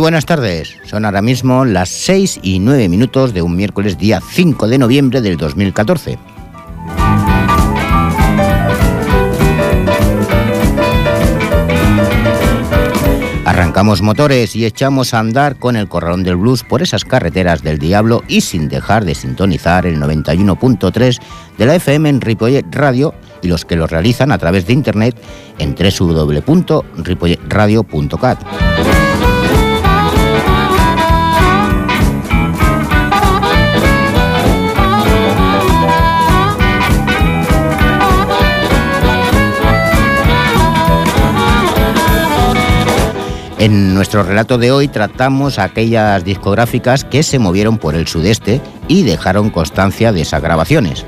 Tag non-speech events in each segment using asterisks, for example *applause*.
Buenas tardes, son ahora mismo las 6 y 9 minutos de un miércoles día 5 de noviembre del 2014. Arrancamos motores y echamos a andar con el corralón del blues por esas carreteras del diablo y sin dejar de sintonizar el 91.3 de la FM en Ripollet Radio y los que lo realizan a través de internet en www.ripolletradio.cat. En nuestro relato de hoy tratamos aquellas discográficas que se movieron por el sudeste y dejaron constancia de esas grabaciones.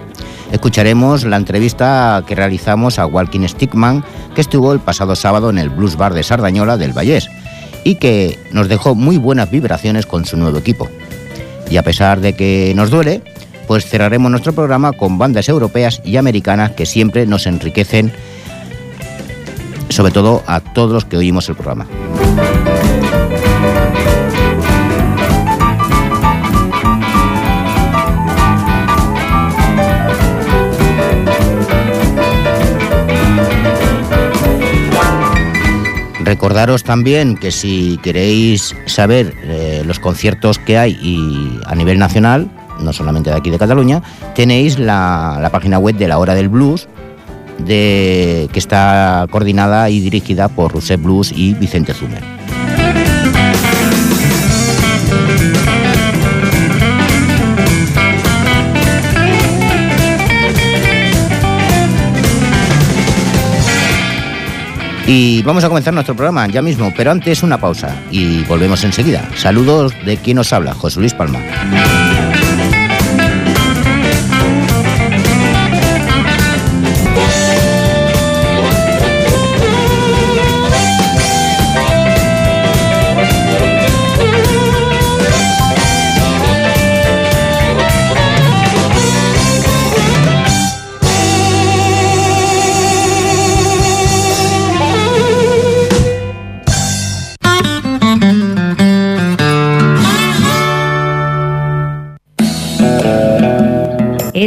Escucharemos la entrevista que realizamos a Walking Stickman, que estuvo el pasado sábado en el Blues Bar de Sardañola del Vallés y que nos dejó muy buenas vibraciones con su nuevo equipo. Y a pesar de que nos duele, pues cerraremos nuestro programa con bandas europeas y americanas que siempre nos enriquecen, sobre todo a todos los que oímos el programa. Recordaros también que si queréis saber eh, los conciertos que hay y a nivel nacional, no solamente de aquí de Cataluña, tenéis la, la página web de la Hora del Blues, de, que está coordinada y dirigida por Rousset Blues y Vicente Zumer. Y vamos a comenzar nuestro programa ya mismo, pero antes una pausa y volvemos enseguida. Saludos de quien nos habla, José Luis Palma.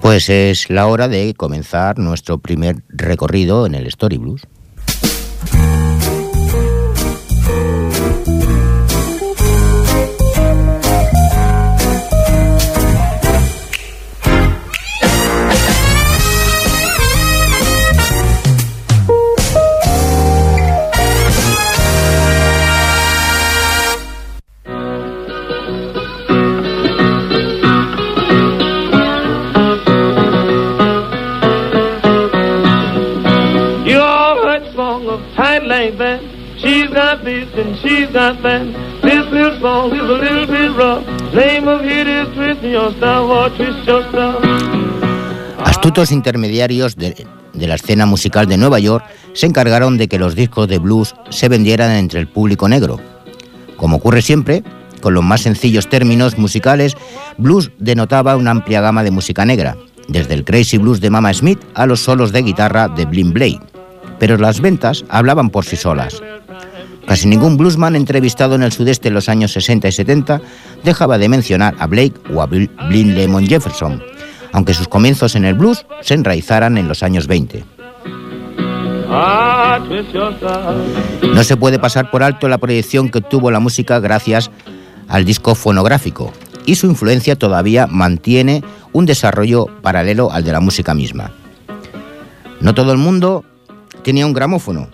Pues es la hora de comenzar nuestro primer recorrido en el Story Blues. Astutos intermediarios de, la escena musical de Nueva York se encargaron de que los discos de blues se vendieran entre el público negro. Como ocurre siempre, con los más sencillos términos musicales, blues denotaba una amplia gama de música negra, desde el crazy blues de Mama Smith a los solos de guitarra de Blin Blade. Pero las ventas hablaban por sí solas. Casi ningún bluesman entrevistado en el sudeste en los años 60 y 70 dejaba de mencionar a Blake o a Bill- Blin Lemon Jefferson, aunque sus comienzos en el blues se enraizaran en los años 20. Ah, Twist Your Stuff. No se puede pasar por alto la proyección que tuvo la música gracias al disco fonográfico y su influencia todavía mantiene un desarrollo paralelo al de la música misma. No todo el mundo tenía un gramófono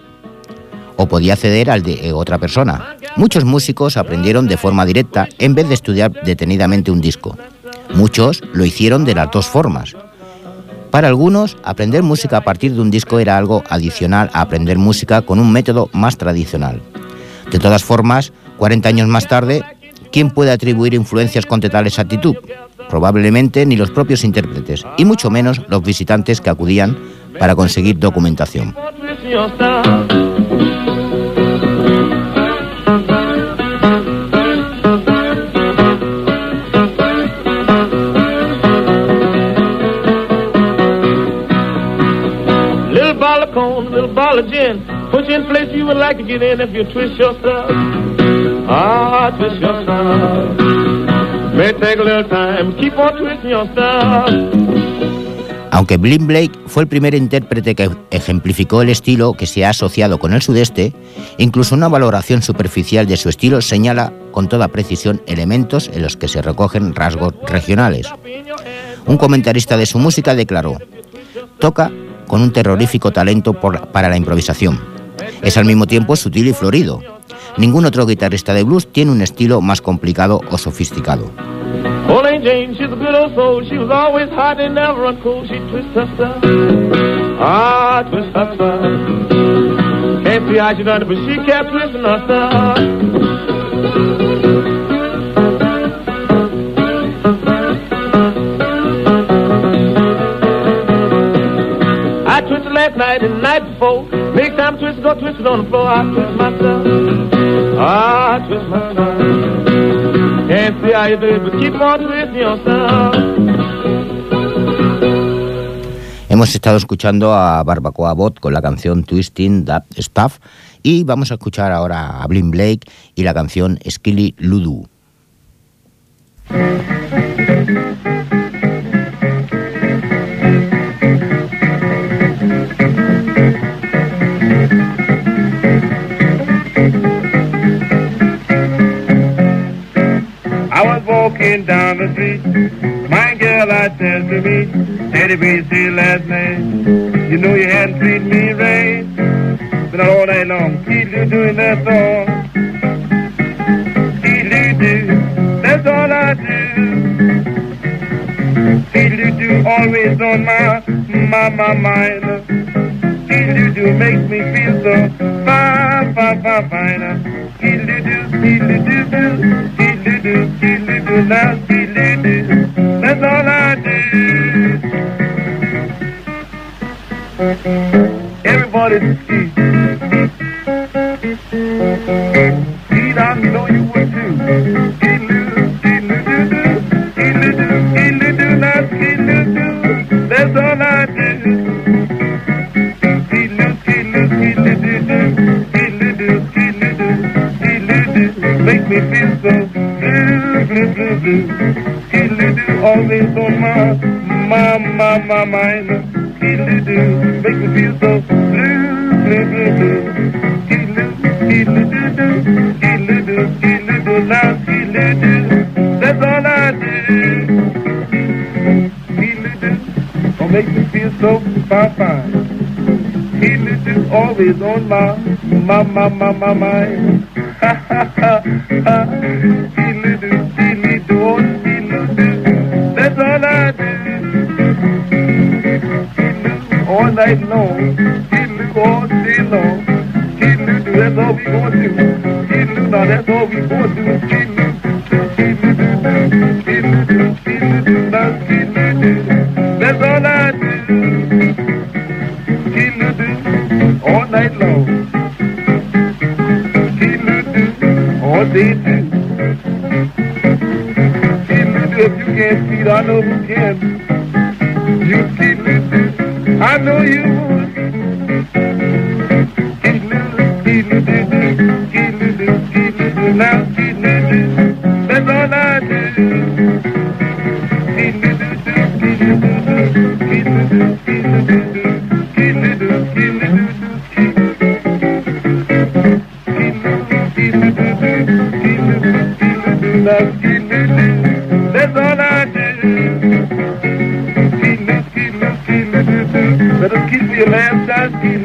o podía acceder al de otra persona. Muchos músicos aprendieron de forma directa en vez de estudiar detenidamente un disco. Muchos lo hicieron de las dos formas. Para algunos, aprender música a partir de un disco era algo adicional a aprender música con un método más tradicional. De todas formas, 40 años más tarde, ¿quién puede atribuir influencias con tal exactitud? Probablemente ni los propios intérpretes, y mucho menos los visitantes que acudían para conseguir documentación. Aunque Blind Blake fue el primer intérprete que ejemplificó el estilo que se ha asociado con el sudeste, incluso una valoración superficial de su estilo señala con toda precisión elementos en los que se recogen rasgos regionales. Un comentarista de su música declaró, toca con un terrorífico talento para la improvisación. Es al mismo tiempo sutil y florido. Ningún otro guitarrista de blues tiene un estilo más complicado o sofisticado. Night. Next time twist, go on the floor. I twist myself. Twisting. Hemos estado escuchando a Barbacoa Bot con la canción Twisting That Stuff y vamos a escuchar ahora a Blin Blake y la canción Skilly Ludu. Walking down the street. My girl, I said to me, Teddy B, see last night. You know you hadn't treated me right. Been all night long, you doing that song. You do, that's all I do. You do, always on my, my, my mind. You do, makes me feel so fine, fine, fine, fine. Keep you do, keep you do, do, keep you do, keep that's all I do. Everybody's ski. Pete, I know you would too. That's all I do. Make me feel so blue, blue, blue. Skiddly-doo, always on my, my, my, my mind. Skiddly-doo, make me feel so blue, blue, blue, blue. Skiddly-doo, skiddly-doo, skiddly-doo, now skiddly-doo. That's all I do. Skiddly-doo, gonna make me feel so fine. Skiddly-doo, always on my, my, my, my, my mind. Ha, ha, ha, ha. Night long. Keep all day long. Keep do, that's all we gonna do. Keep now that's all we gonna do. Keep keep do, keep do, do. That's all I do. Keep do, all night long. Keep do, all day too. Keep do, if you can't see, I know you can. I know you would. Now, Let's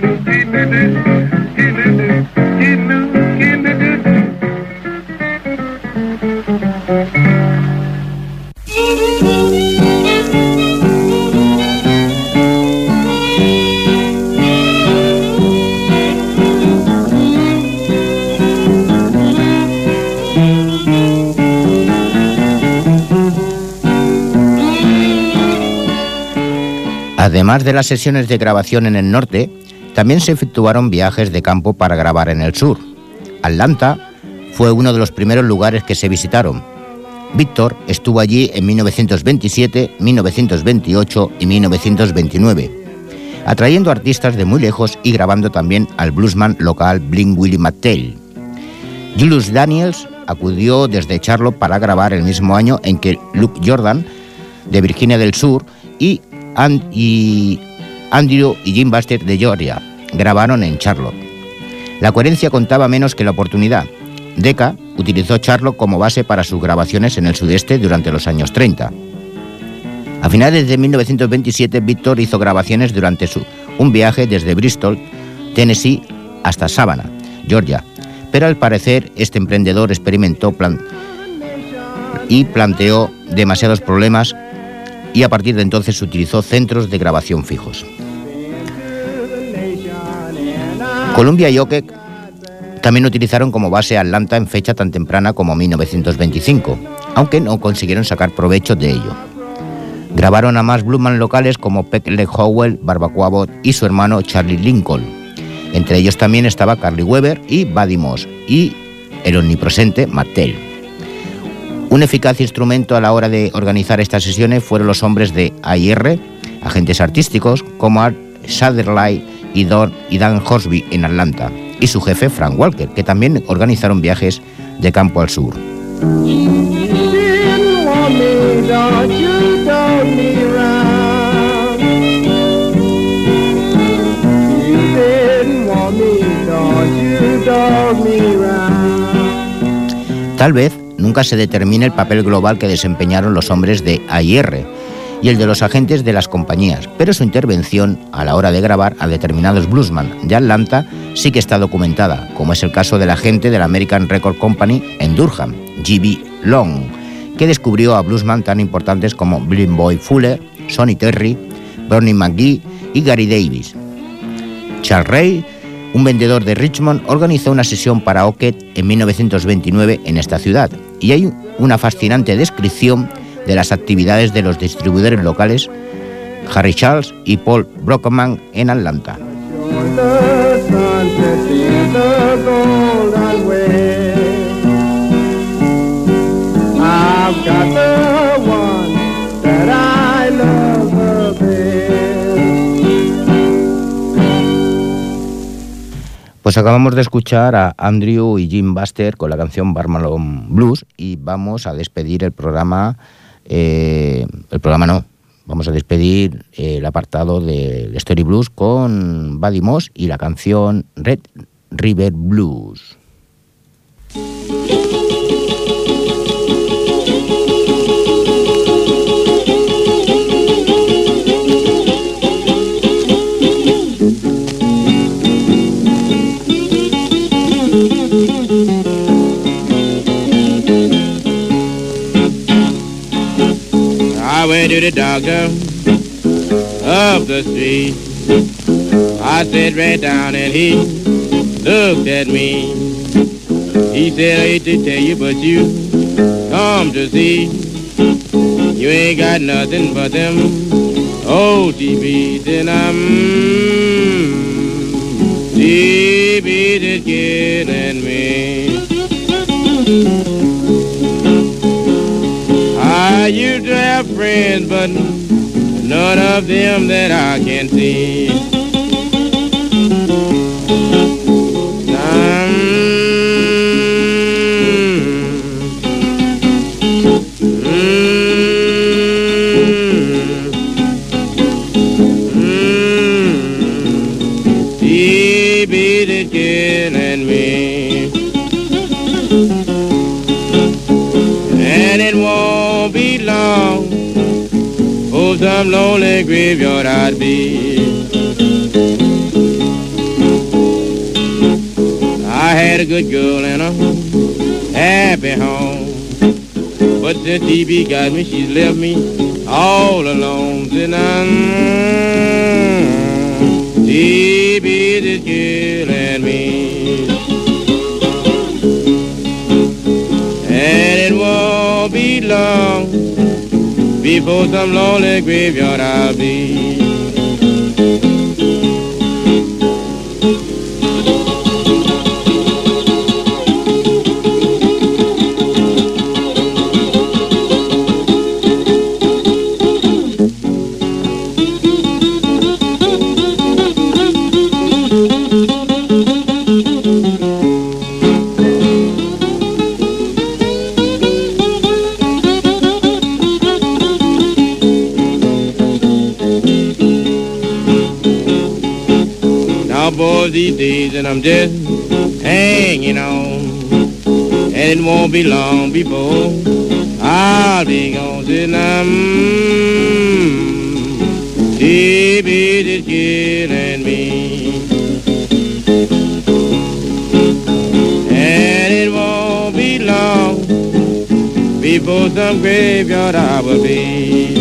Además de las sesiones de grabación en el norte, también se efectuaron viajes de campo para grabar en el sur. Atlanta fue uno de los primeros lugares que se visitaron. Víctor estuvo allí en 1927, 1928 y 1929, atrayendo artistas de muy lejos y grabando también al bluesman local Bling Willie McTell. Julius Daniels acudió desde Charlotte para grabar el mismo año en que Luke Jordan, de Virginia del Sur, y, Andrew y Jim Buster de Georgia grabaron en Charlotte. La coherencia contaba menos que la oportunidad. Decca utilizó Charlotte como base para sus grabaciones en el sudeste durante los años 30. A finales de 1927, Victor hizo grabaciones durante su, un viaje desde Bristol, Tennessee, hasta Savannah, Georgia, pero al parecer este emprendedor experimentó y planteó demasiados problemas y a partir de entonces utilizó centros de grabación fijos. Columbia y Okek también utilizaron como base Atlanta en fecha tan temprana como 1925, aunque no consiguieron sacar provecho de ello. Grabaron a más bluesman locales como Peck Howell, Barbacoa y su hermano Charlie Lincoln, entre ellos también estaba Carly Weber y Buddy Moss y el omnipresente Martel. Un eficaz instrumento a la hora de organizar estas sesiones fueron los hombres de AIR, agentes artísticos como Art Satterley y, y Dan Horsby en Atlanta, y su jefe Frank Walker, que también organizaron viajes de campo al sur. Tal vez nunca se determine el papel global que desempeñaron los hombres de AIR y el de los agentes de las compañías, pero su intervención a la hora de grabar a determinados bluesman de Atlanta sí que está documentada, como es el caso del agente de la American Record Company en Durham, G.B. Long, que descubrió a bluesman tan importantes como Blind Boy Fuller, Sonny Terry, Bernie McGee y Gary Davis. Charles Ray un vendedor de Richmond organizó una sesión para Ocket en 1929 en esta ciudad y hay una fascinante descripción de las actividades de los distribuidores locales Harry Charles y Paul Brockman en Atlanta. Pues acabamos de escuchar a Andrew y Jim Buster con la canción Barmalon Blues y vamos a despedir el programa, eh, el programa no, vamos a despedir el apartado de Story Blues con Buddy Moss y la canción Red River Blues. The doctor up the street. I sat right down and he looked at me. He said, I hate to tell you, but you come to see. You ain't got nothing but them OTBs and I'm TB is killing me. Used to have friends, but none of them that I can see. Some lonely graveyard I'd be. I had a good girl and a happy home. But since TB got me, she's left me all alone. And I'm killing me. And it won't be long di Potallole qui Viorabbi. Be. these days and I'm just hanging on. And it won't be long before I'll be gone till I'm baby is killing me. And it won't be long before some graveyard I will be.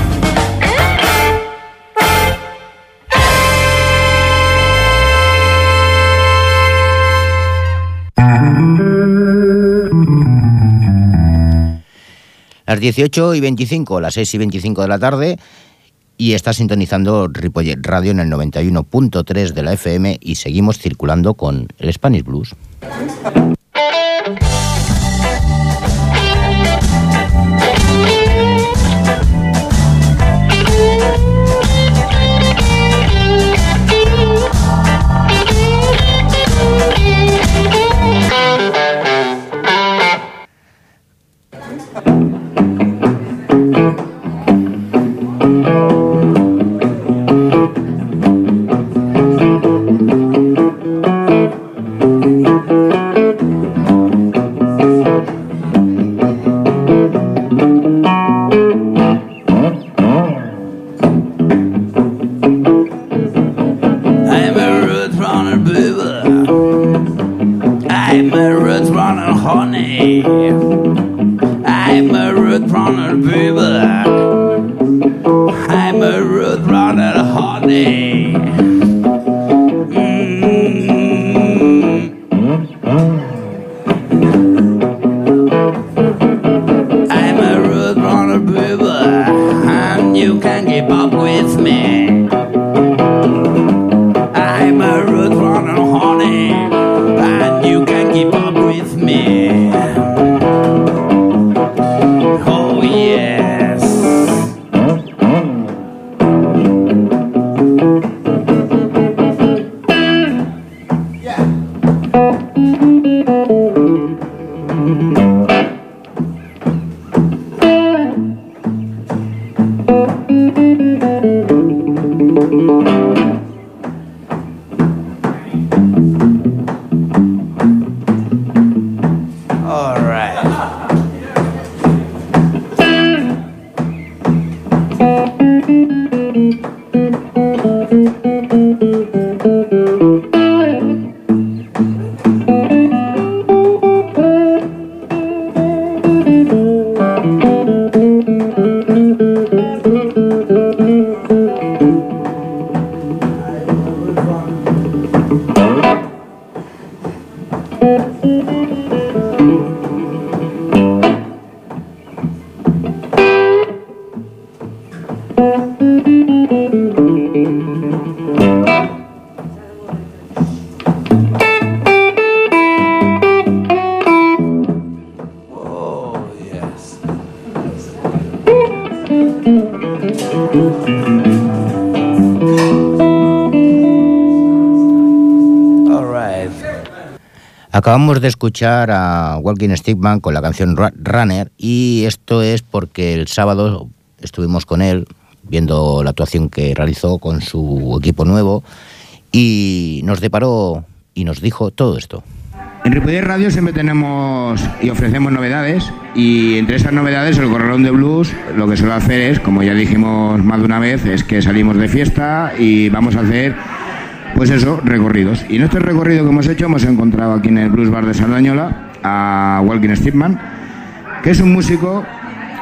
Las 18 y 25, las 6 y 25 de la tarde, y está sintonizando Ripollet Radio en el 91.3 de la FM y seguimos circulando con el Spanish Blues. Acabamos de escuchar a Walking Stickman con la canción Runner y esto es porque el sábado estuvimos con él viendo la actuación que realizó con su equipo nuevo y nos deparó y nos dijo todo esto. En Ripollet Radio siempre tenemos y ofrecemos novedades y entre esas novedades el Corralón de Blues lo que suele hacer es, como ya dijimos más de una vez, es que salimos de fiesta y vamos a hacer, pues eso, recorridos. Y en este recorrido que hemos hecho hemos encontrado aquí en el Blues Bar de Sardañola a Walking Stickman, que es un músico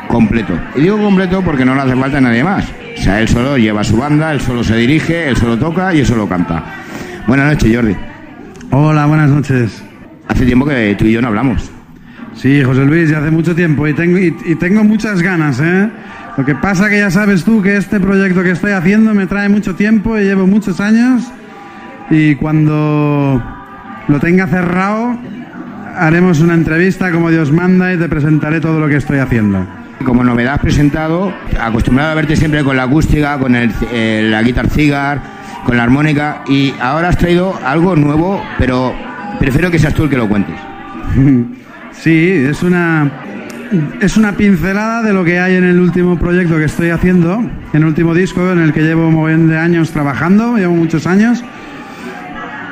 completo. Y digo completo porque no le hace falta nadie más. O sea, él solo lleva su banda, él solo se dirige, él solo toca y él solo canta. Buenas noches, Jordi. Hola, buenas noches. Hace tiempo que tú y yo no hablamos. Sí, José Luis, ya hace mucho tiempo y tengo, y, y tengo muchas ganas, ¿eh? Lo que pasa que ya sabes tú que este proyecto que estoy haciendo me trae mucho tiempo y llevo muchos años y cuando lo tenga cerrado haremos una entrevista como Dios manda y te presentaré todo lo que estoy haciendo. Como novedad has presentado, acostumbrado a verte siempre con la acústica, con el, eh, la guitar cigar, con la armónica, y ahora has traído algo nuevo, pero prefiero que seas tú el que lo cuentes. *laughs* Sí, es una es una pincelada de lo que hay en el último proyecto que estoy haciendo, en el último disco en el que llevo un montón de años trabajando, llevo muchos años,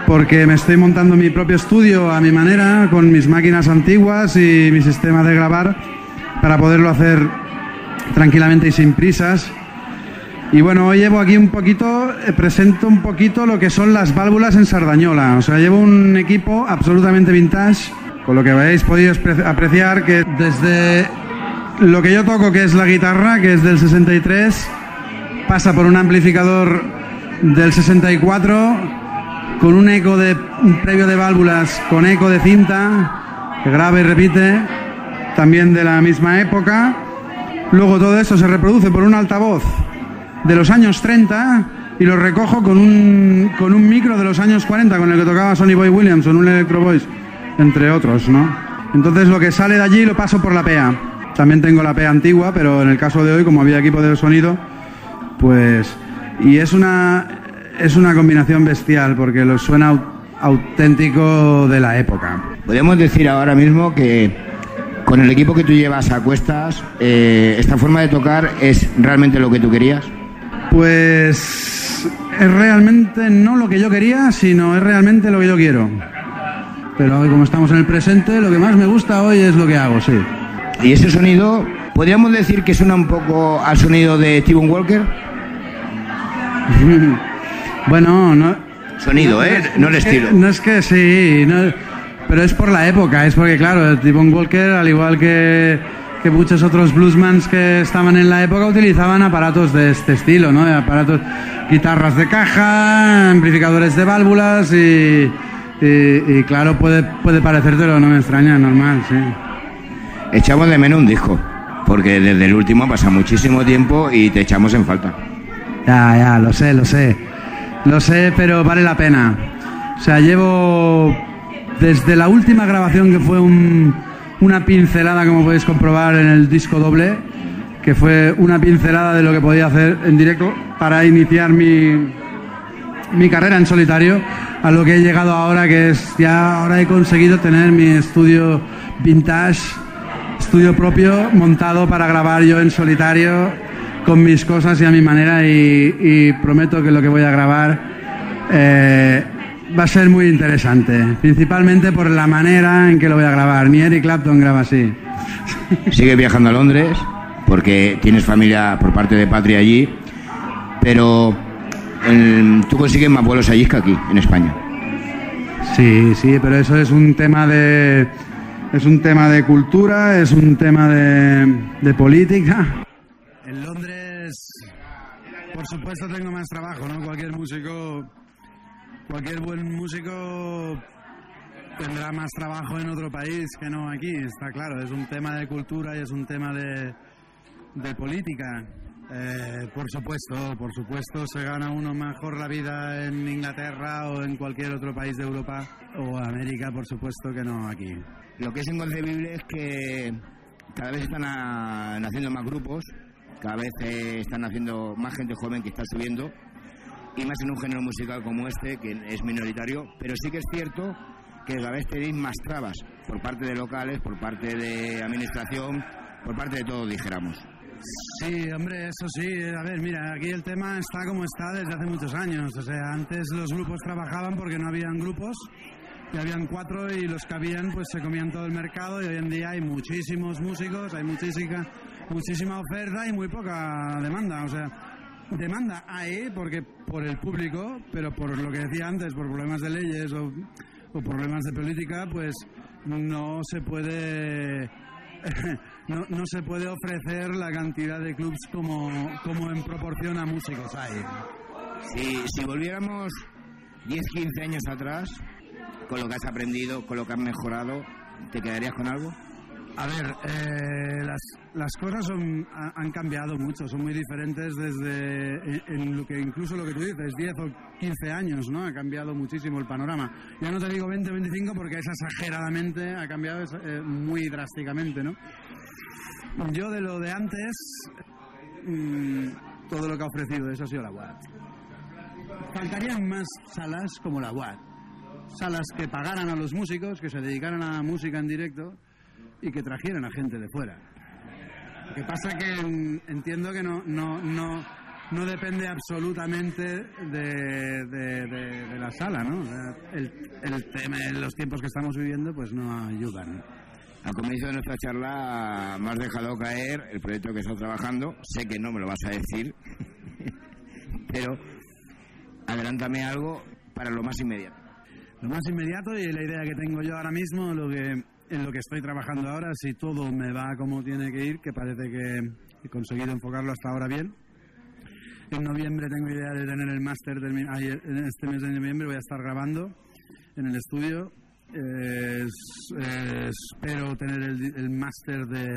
porque me estoy montando mi propio estudio a mi manera, con mis máquinas antiguas y mi sistema de grabar, para poderlo hacer tranquilamente y sin prisas. Y bueno, hoy llevo aquí un poquito, eh, presento un poquito lo que son las válvulas en Sardañola. O sea, llevo un equipo absolutamente vintage, con lo que habéis podido apreciar que desde lo que yo toco, que es la guitarra, que es del 63, pasa por un amplificador del 64, con un eco de un previo de válvulas, con eco de cinta, que graba y repite, también de la misma época. Luego todo esto se reproduce por un altavoz de los años 30 y lo recojo con un, con un micro de los años 40 con el que tocaba Sonny Boy Williams en un Electro Voice, entre otros, ¿no? Entonces lo que sale de allí lo paso por la PEA. También tengo la PEA antigua, pero en el caso de hoy, como había equipo de sonido, pues... Y es una, es una combinación bestial porque lo suena au- auténtico de la época. Podemos decir ahora mismo que con el equipo que tú llevas a cuestas, eh, esta forma de tocar es realmente lo que tú querías. Pues es realmente no lo que yo quería, sino es realmente lo que yo quiero. Pero hoy como estamos en el presente, lo que más me gusta hoy es lo que hago, sí. Y ese sonido, podríamos decir que suena un poco al sonido de Steven Walker. *laughs* Bueno, no... Sonido, ¿eh? No el estilo. No es que sí, no- pero es por la época, es porque claro, T-Bone Walker, al igual que, que muchos otros bluesmans que estaban en la época, utilizaban aparatos de este estilo, ¿no? Aparatos, guitarras de caja, amplificadores de válvulas y, y, y claro, puede, puede parecértelo, no me extraña, normal, sí. Echamos de menos un disco, porque desde el último ha pasado muchísimo tiempo y te echamos en falta. Ya, ya, lo sé, lo sé. Lo sé, pero vale la pena. O sea, llevo desde la última grabación que fue un- una pincelada, como podéis comprobar en el disco doble, que fue una pincelada de lo que podía hacer en directo para iniciar mi, mi carrera en solitario, a lo que he llegado ahora, que es ya ahora he conseguido tener mi estudio vintage, estudio propio, montado para grabar yo en solitario, con mis cosas y a mi manera, y, y prometo que lo que voy a grabar eh, va a ser muy interesante, principalmente por la manera en que lo voy a grabar. Ni Eric Clapton graba así. *laughs* Sigues viajando a Londres, porque tienes familia por parte de Patria allí, pero el- tú consigues más vuelos allí que aquí, en España. Sí, sí, pero eso es un tema de es un tema de cultura, es un tema de, de política. En Londres, por supuesto, tengo más trabajo, ¿no? Cualquier músico, cualquier buen músico tendrá más trabajo en otro país que no aquí, está claro. Es un tema de cultura y es un tema de, de política. Eh, por supuesto, por supuesto, se gana uno mejor la vida en Inglaterra o en cualquier otro país de Europa o América, por supuesto, que no aquí. Lo que es inconcebible es que cada vez están ah, naciendo más grupos, cada vez eh, están naciendo más gente joven que está subiendo, y más en un género musical como este, que es minoritario, pero sí que es cierto que cada vez tenéis más trabas por parte de locales, por parte de administración, por parte de todo, dijéramos. Sí, hombre, eso sí. A ver, mira, aquí el tema está como está desde hace muchos años. O sea, antes los grupos trabajaban porque no habían grupos, y habían cuatro y los que habían pues se comían todo el mercado y hoy en día hay muchísimos músicos, hay muchísima, muchísima oferta y muy poca demanda. O sea, demanda hay porque por el público, pero por lo que decía antes, por problemas de leyes o, o problemas de política, pues no se puede *laughs* no, se puede ofrecer la cantidad de clubs como, como en proporción a músicos hay. Si, si volviéramos 10, 15 años atrás, con lo que has aprendido, con lo que has mejorado, ¿te quedarías con algo? A ver, eh, las, cosas son, ha- han cambiado mucho, son muy diferentes desde en, en lo que incluso lo que tú dices, 10 o 15 años, ¿no? Ha cambiado muchísimo el panorama. Ya no te digo 20 o 25 porque es exageradamente, ha cambiado eh, muy drásticamente, ¿no? Yo de lo de antes, mm, todo lo que ha ofrecido eso ha sido la UAT. Faltarían más salas como la UAT. Salas que pagaran a los músicos, que se dedicaran a música en directo y que trajeran a gente de fuera. Lo que pasa que entiendo que no, no, no, no depende absolutamente de, de- de- de la sala, ¿no? El, el tema, los tiempos que estamos viviendo pues no ayudan. Al comienzo de nuestra charla me has dejado caer el proyecto que estás trabajando. Sé que no me lo vas a decir, *laughs* pero adelántame algo para lo más inmediato. Lo más inmediato y la idea que tengo yo ahora mismo, lo que, en lo que estoy trabajando ahora, si todo me va como tiene que ir, que parece que he conseguido enfocarlo hasta ahora bien. En noviembre tengo idea de tener el máster, este mes de noviembre voy a estar grabando en el estudio. Eh, eh, espero tener el, el máster de,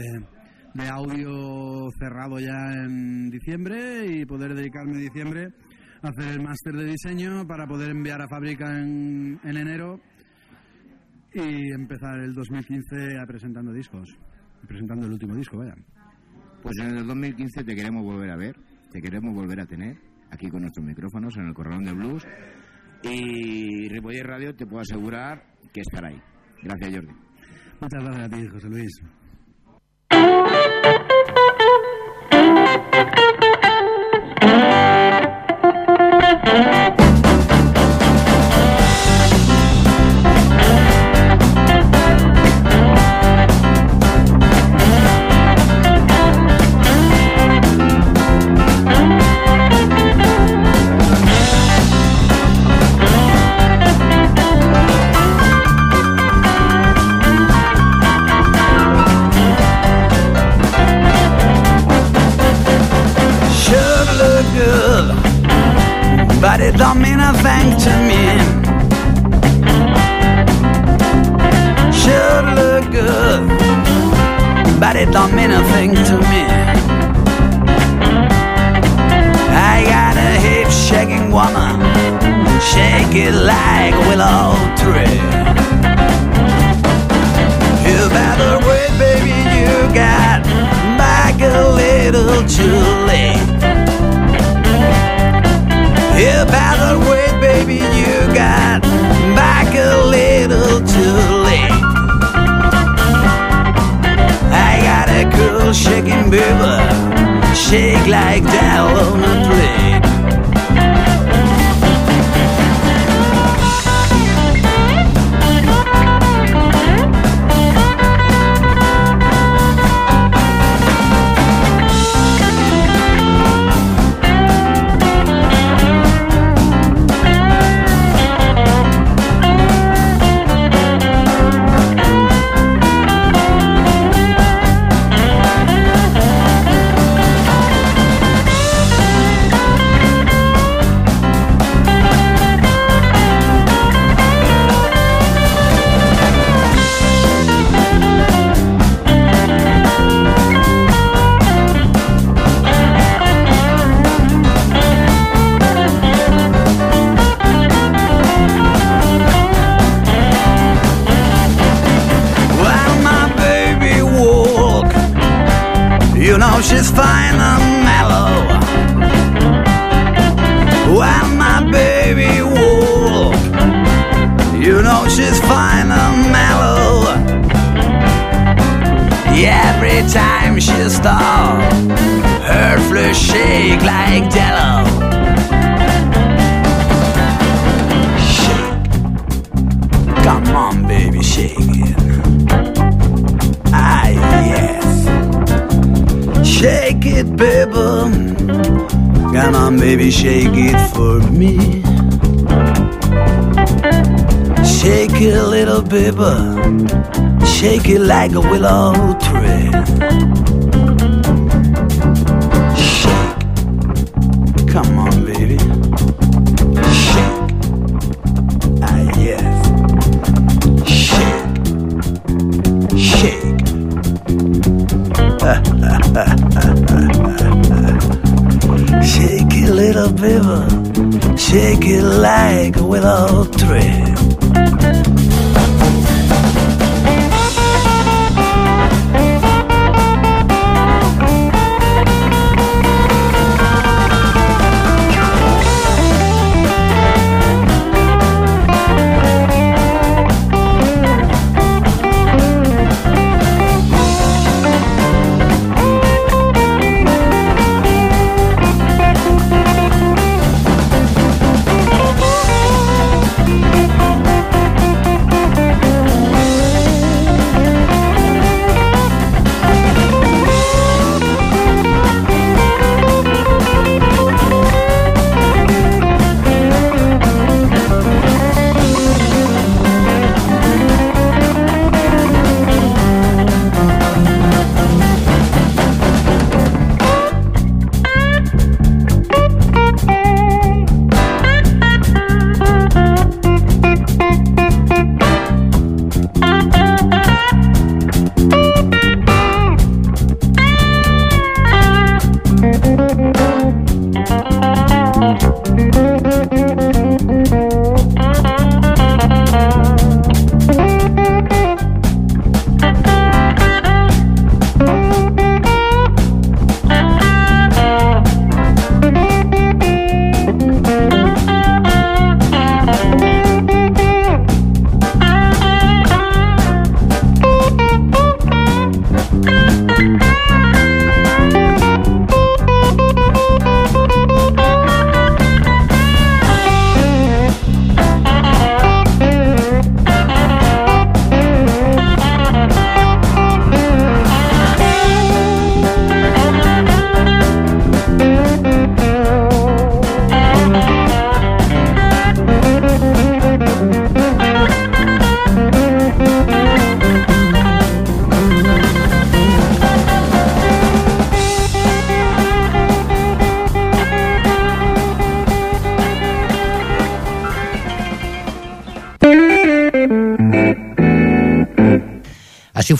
de audio cerrado ya en diciembre y poder dedicarme en diciembre a hacer el máster de diseño para poder enviar a fábrica en, en enero y empezar el 2015 a presentando discos, presentando el último disco, vaya. Pues en el 2015 te queremos volver a ver, te queremos volver a tener aquí con nuestros micrófonos en el Corralón de Blues. Y Ripollet Radio te puedo asegurar que estará ahí. Gracias, Jordi. Muchas gracias a ti, José Luis. Like that Shake it, baby. Come on, baby, shake it for me. Shake it, little baby. Shake it like a willow tree. Shake. Come on, baby. little people shake it like with all three.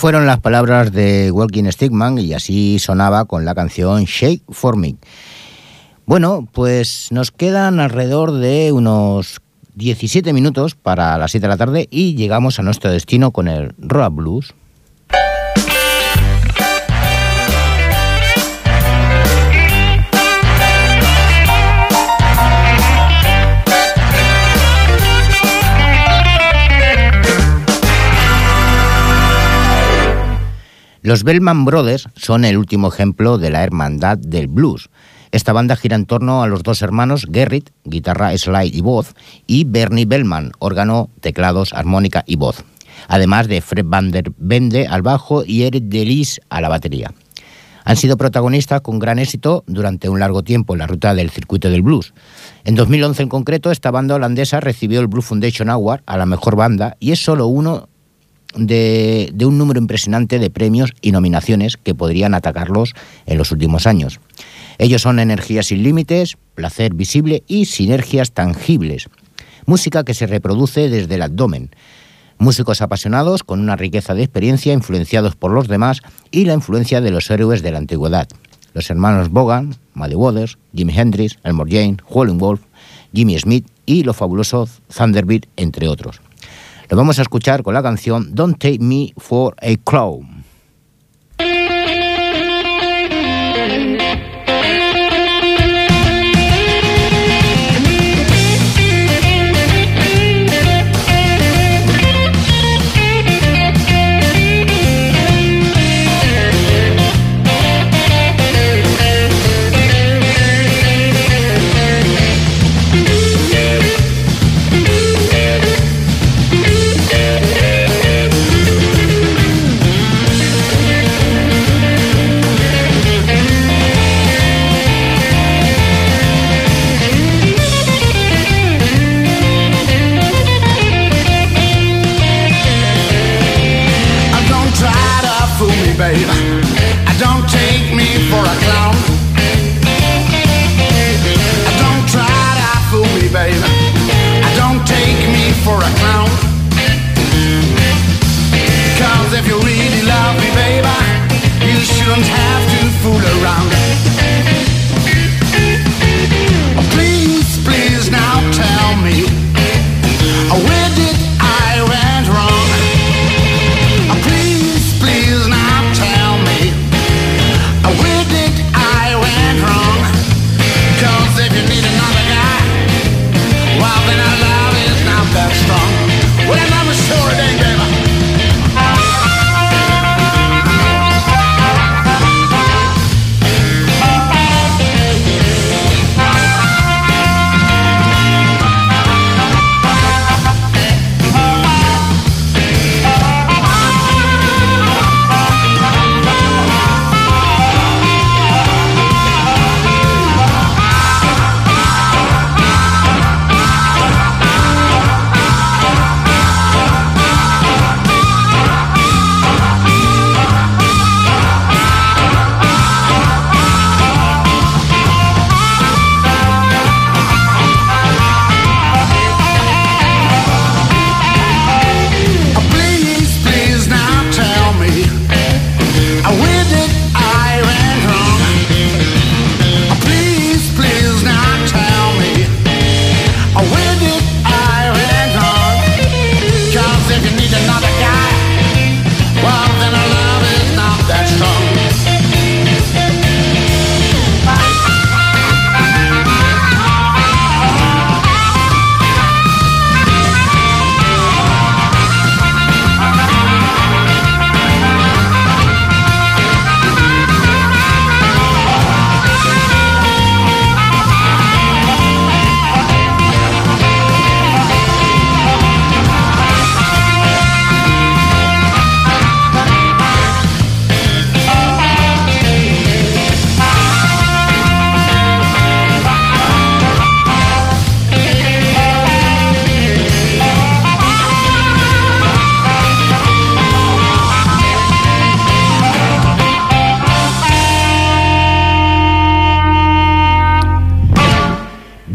Fueron las palabras de Walking Stickman y así sonaba con la canción Shake for Me. Bueno, pues nos quedan alrededor de unos 17 minutos para las 7 de la tarde y llegamos a nuestro destino con el Rock Blues. Los Bellman Brothers son el último ejemplo de la hermandad del blues. Esta banda gira en torno a los dos hermanos Gerrit, guitarra, slide y voz, y Bernie Bellman, órgano, teclados, armónica y voz. Además de Fred Van der Bende al bajo y Eric Delis a la batería. Han sido protagonistas con gran éxito durante un largo tiempo en la ruta del circuito del blues. En 2011 en concreto, esta banda holandesa recibió el Blue Foundation Award a la mejor banda y es solo uno de, un número impresionante de premios y nominaciones que podrían atacarlos en los últimos años. Ellos son energías sin límites, placer visible y sinergias tangibles. Música que se reproduce desde el abdomen. Músicos apasionados con una riqueza de experiencia influenciados por los demás y la influencia de los héroes de la antigüedad. Los hermanos Bogan, Muddy Waters, Jimi Hendrix, Elmore Jane, Howlin' Wolf, Jimmy Smith y los fabulosos Thunderbird, entre otros. Lo vamos a escuchar con la canción Don't Take Me for a Clown.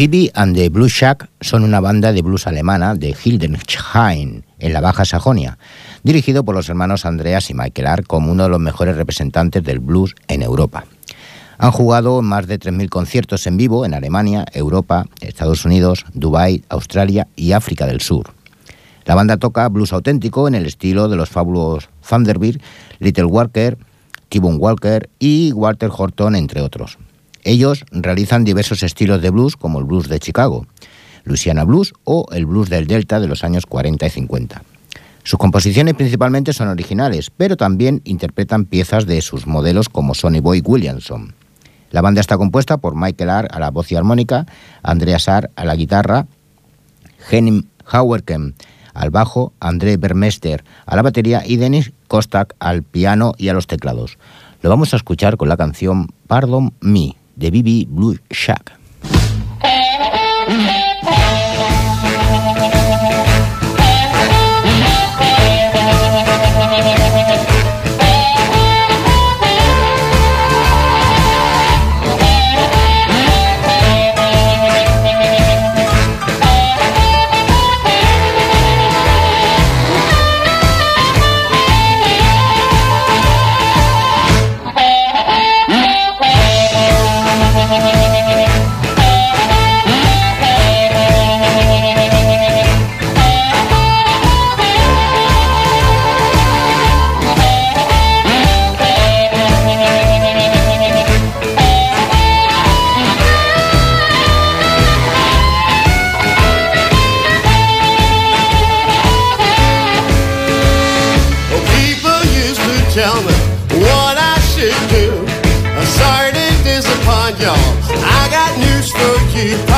And the Blues Shack son una banda de blues alemana de Hildesheim, en la Baja Sajonia, dirigido por los hermanos Andreas y Michael Ark como uno de los mejores representantes del blues en Europa. Han jugado más de 3.000 conciertos en vivo en Alemania, Europa, Estados Unidos, Dubái, Australia y África del Sur. La banda toca blues auténtico en el estilo de los fabulosos Thunderbird, Little Walker, T-Bone Walker y Walter Horton, entre otros. Ellos realizan diversos estilos de blues como el blues de Chicago, Louisiana Blues o el blues del Delta de los años 40 y 50. Sus composiciones principalmente son originales, pero también interpretan piezas de sus modelos como Sonny Boy Williamson. La banda está compuesta por Michael Arr a la voz y armónica, Andrea Sarr a la guitarra, Henning Hauerken al bajo, André Bermester a la batería y Denis Kostak al piano y a los teclados. Lo vamos a escuchar con la canción Pardon Me de BB Blue Shack. tell me what I should do. I'm sorry to disappoint y'all. I got news for you.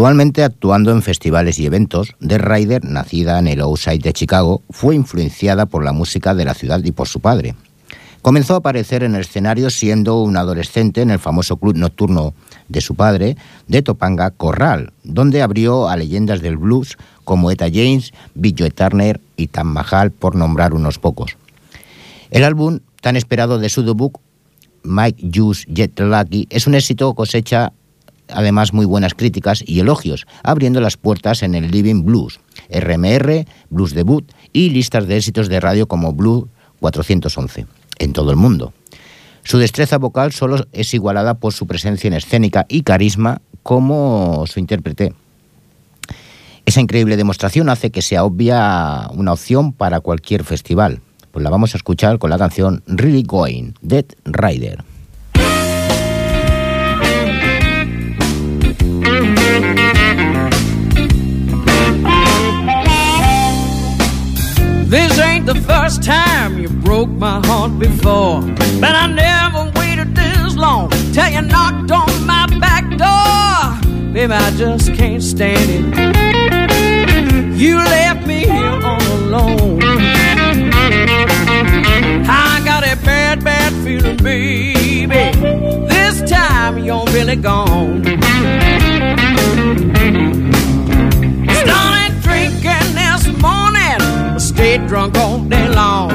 Actualmente actuando en festivales y eventos, The Rider, nacida en el Outside de Chicago, fue influenciada por la música de la ciudad y por su padre. Comenzó a aparecer en el escenario siendo un adolescente en el famoso club nocturno de su padre, de Topanga Corral, donde abrió a leyendas del blues como Eta James, Joe Turner y Tam Mahal, por nombrar unos pocos. El álbum tan esperado de su debut, Mike Juice Jet Lucky, es un éxito cosecha además muy buenas críticas y elogios, abriendo las puertas en el Living Blues, RMR, Blues Debut y listas de éxitos de radio como Blue 411 en todo el mundo. Su destreza vocal solo es igualada por su presencia en escénica y carisma como su intérprete. Esa increíble demostración hace que sea obvia una opción para cualquier festival. Pues la vamos a escuchar con la canción Really Going, Dead Rider. This ain't the first time you broke my heart before. But I never waited this long till you knocked on my back door. Baby, I just can't stand it. You left me here all alone. I got a bad, bad feeling, baby. This time you're really gone. Stayed drunk all day long.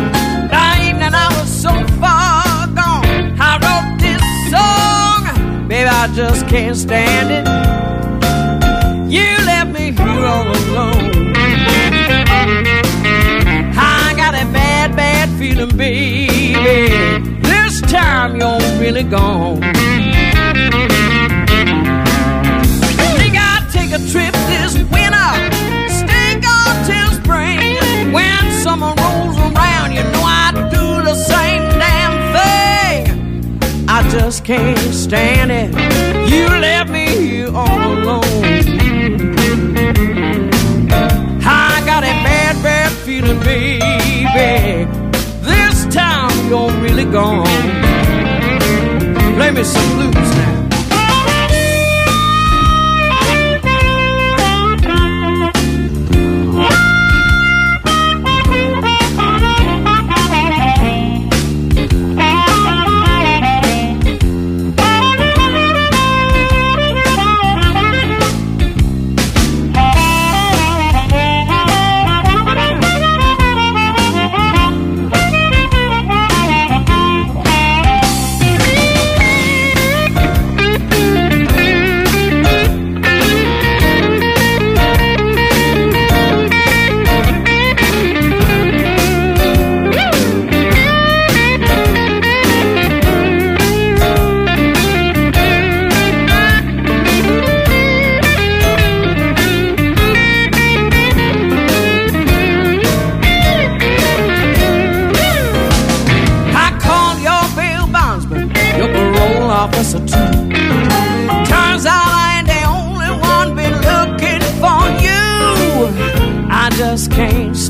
That evening I was so far gone. I wrote this song, baby, I just can't stand it. You left me here all alone. I got a bad, bad feeling, baby. This time you're really gone. Think I'd take a trip this winter, same damn thing. I just can't stand it. You left me here all alone. I got a bad, bad feeling, baby. This time you're really gone. Play me some blues now.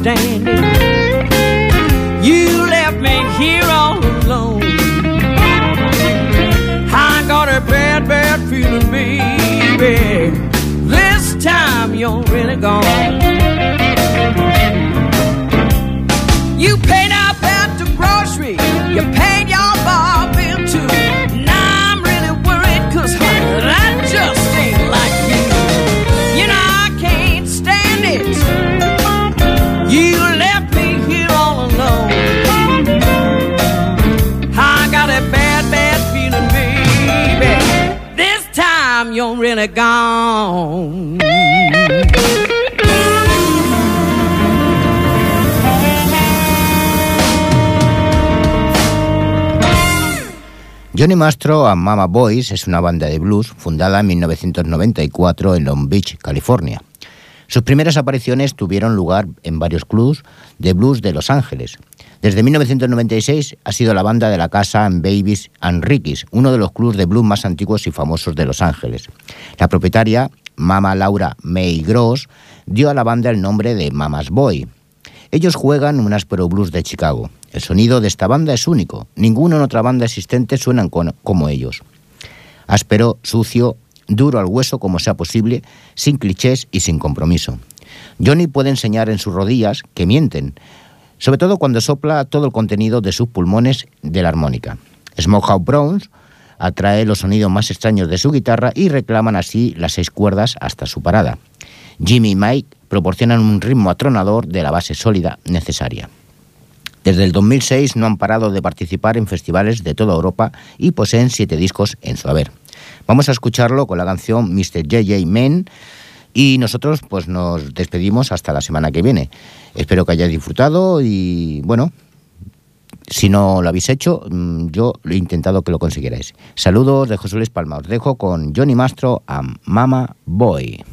It. You left me here all alone. I got a bad, bad feeling, baby. This time you're really gone. Johnny Mastro and Mama Boys es una banda de blues fundada en 1994 en Long Beach, California. Sus primeras apariciones tuvieron lugar en varios clubs de blues de Los Ángeles. Desde 1996 ha sido la banda de la casa en Babies and Rickies, uno de los clubs de blues más antiguos y famosos de Los Ángeles. La propietaria, Mama Laura May Gross, dio a la banda el nombre de Mama's Boy. Ellos juegan un áspero blues de Chicago. El sonido de esta banda es único. Ninguna otra banda existente suenan con- como ellos. Áspero, sucio, duro al hueso como sea posible, sin clichés y sin compromiso. Johnny puede enseñar en sus rodillas que mienten. Sobre todo cuando sopla todo el contenido de sus pulmones de la armónica. Smokehouse Browns atrae los sonidos más extraños de su guitarra y reclaman así las seis cuerdas hasta su parada. Jimmy y Mike proporcionan un ritmo atronador de la base sólida necesaria. Desde el 2006 no han parado de participar en festivales de toda Europa y poseen siete discos en su haber. Vamos a escucharlo con la canción Mr. JJ Men y nosotros pues nos despedimos hasta la semana que viene. Espero que hayáis disfrutado y bueno, si no lo habéis hecho, mm, yo he intentado que lo consiguierais. Saludos de José Luis Palma. Os dejo con Johnny Mastro a Mama Boy.